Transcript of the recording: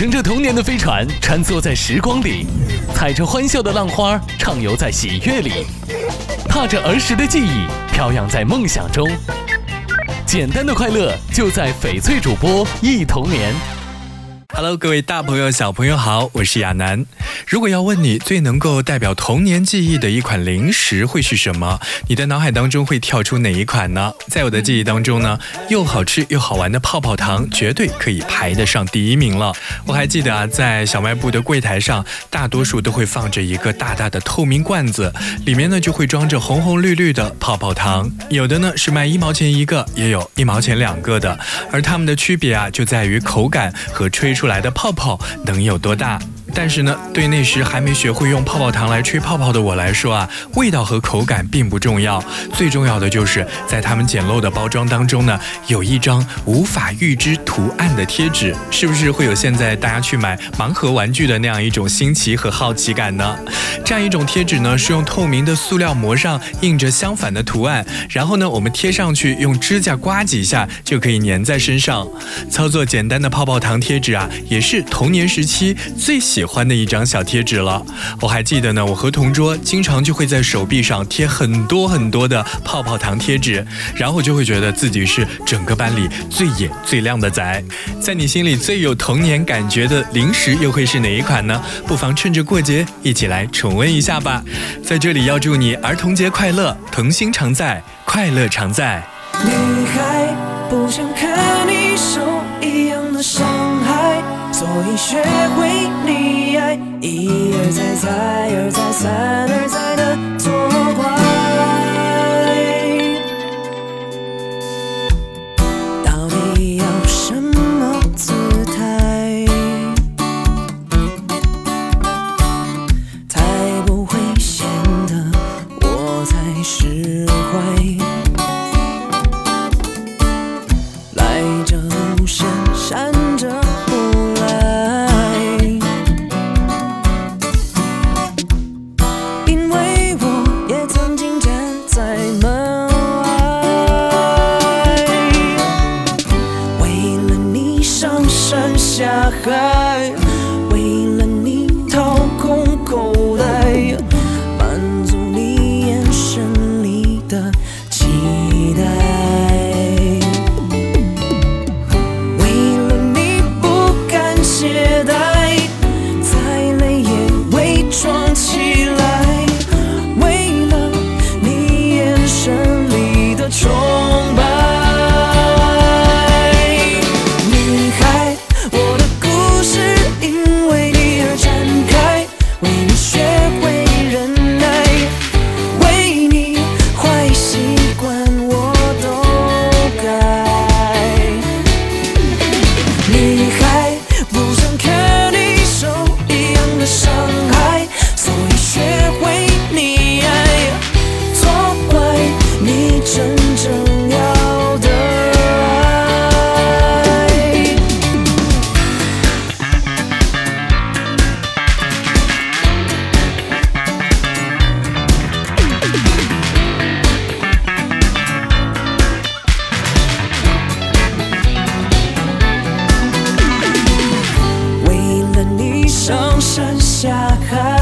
乘着童年的飞船，穿梭在时光里，踩着欢笑的浪花，畅游在喜悦里，踏着儿时的记忆，飘扬在梦想中。简单的快乐就在翡翠主播忆童年。Hello，各位大朋友、小朋友好，我是亚楠。如果要问你最能够代表童年记忆的一款零食会是什么，你的脑海当中会跳出哪一款呢？在我的记忆当中呢，又好吃又好玩的泡泡糖绝对可以排得上第一名了。我还记得啊，在小卖部的柜台上，大多数都会放着一个大大的透明罐子，里面呢就会装着红红绿绿的泡泡糖，有的呢是卖一毛钱一个，也有一毛钱两个的，而它们的区别啊就在于口感和吹出来来的泡泡能有多大。但是呢，对那时还没学会用泡泡糖来吹泡泡的我来说啊，味道和口感并不重要，最重要的就是在它们简陋的包装当中呢，有一张无法预知图案的贴纸，是不是会有现在大家去买盲盒玩具的那样一种新奇和好奇感呢？这样一种贴纸呢，是用透明的塑料膜上印着相反的图案，然后呢，我们贴上去，用指甲刮几下就可以粘在身上。操作简单的泡泡糖贴纸啊，也是童年时期最喜。喜欢的一张小贴纸了，我还记得呢。我和同桌经常就会在手臂上贴很多很多的泡泡糖贴纸，然后就会觉得自己是整个班里最野最靓的仔。在你心里最有童年感觉的零食又会是哪一款呢？不妨趁着过节一起来重温一下吧。在这里要祝你儿童节快乐，童心常在，快乐常在。女孩不想看你受一样的伤害，所以学会你，一而再再而再三而再的错怪。到底要什么姿态？才不会显得我在使坏上山下海为了你掏空口袋。my heart